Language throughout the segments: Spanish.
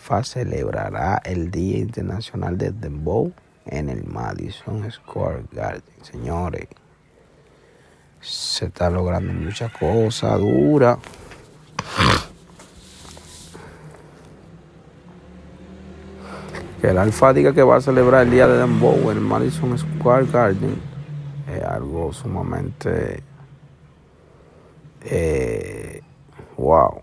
FIFA celebrará el Día Internacional de Dembow en el Madison Square Garden. Señores, se está logrando mucha cosa dura. Que el Alfa diga que va a celebrar el Día de Dembow en el Madison Square Garden es algo sumamente... Eh, wow.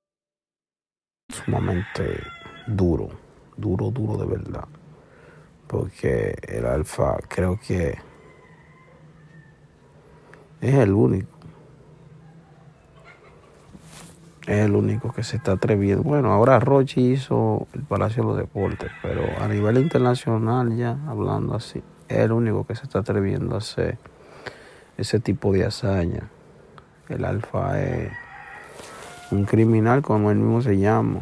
Sumamente duro, duro, duro de verdad. Porque el alfa creo que es el único. Es el único que se está atreviendo. Bueno, ahora Rochi hizo el Palacio de los Deportes, pero a nivel internacional ya, hablando así, es el único que se está atreviendo a hacer ese tipo de hazaña. El alfa es un criminal como él mismo se llama.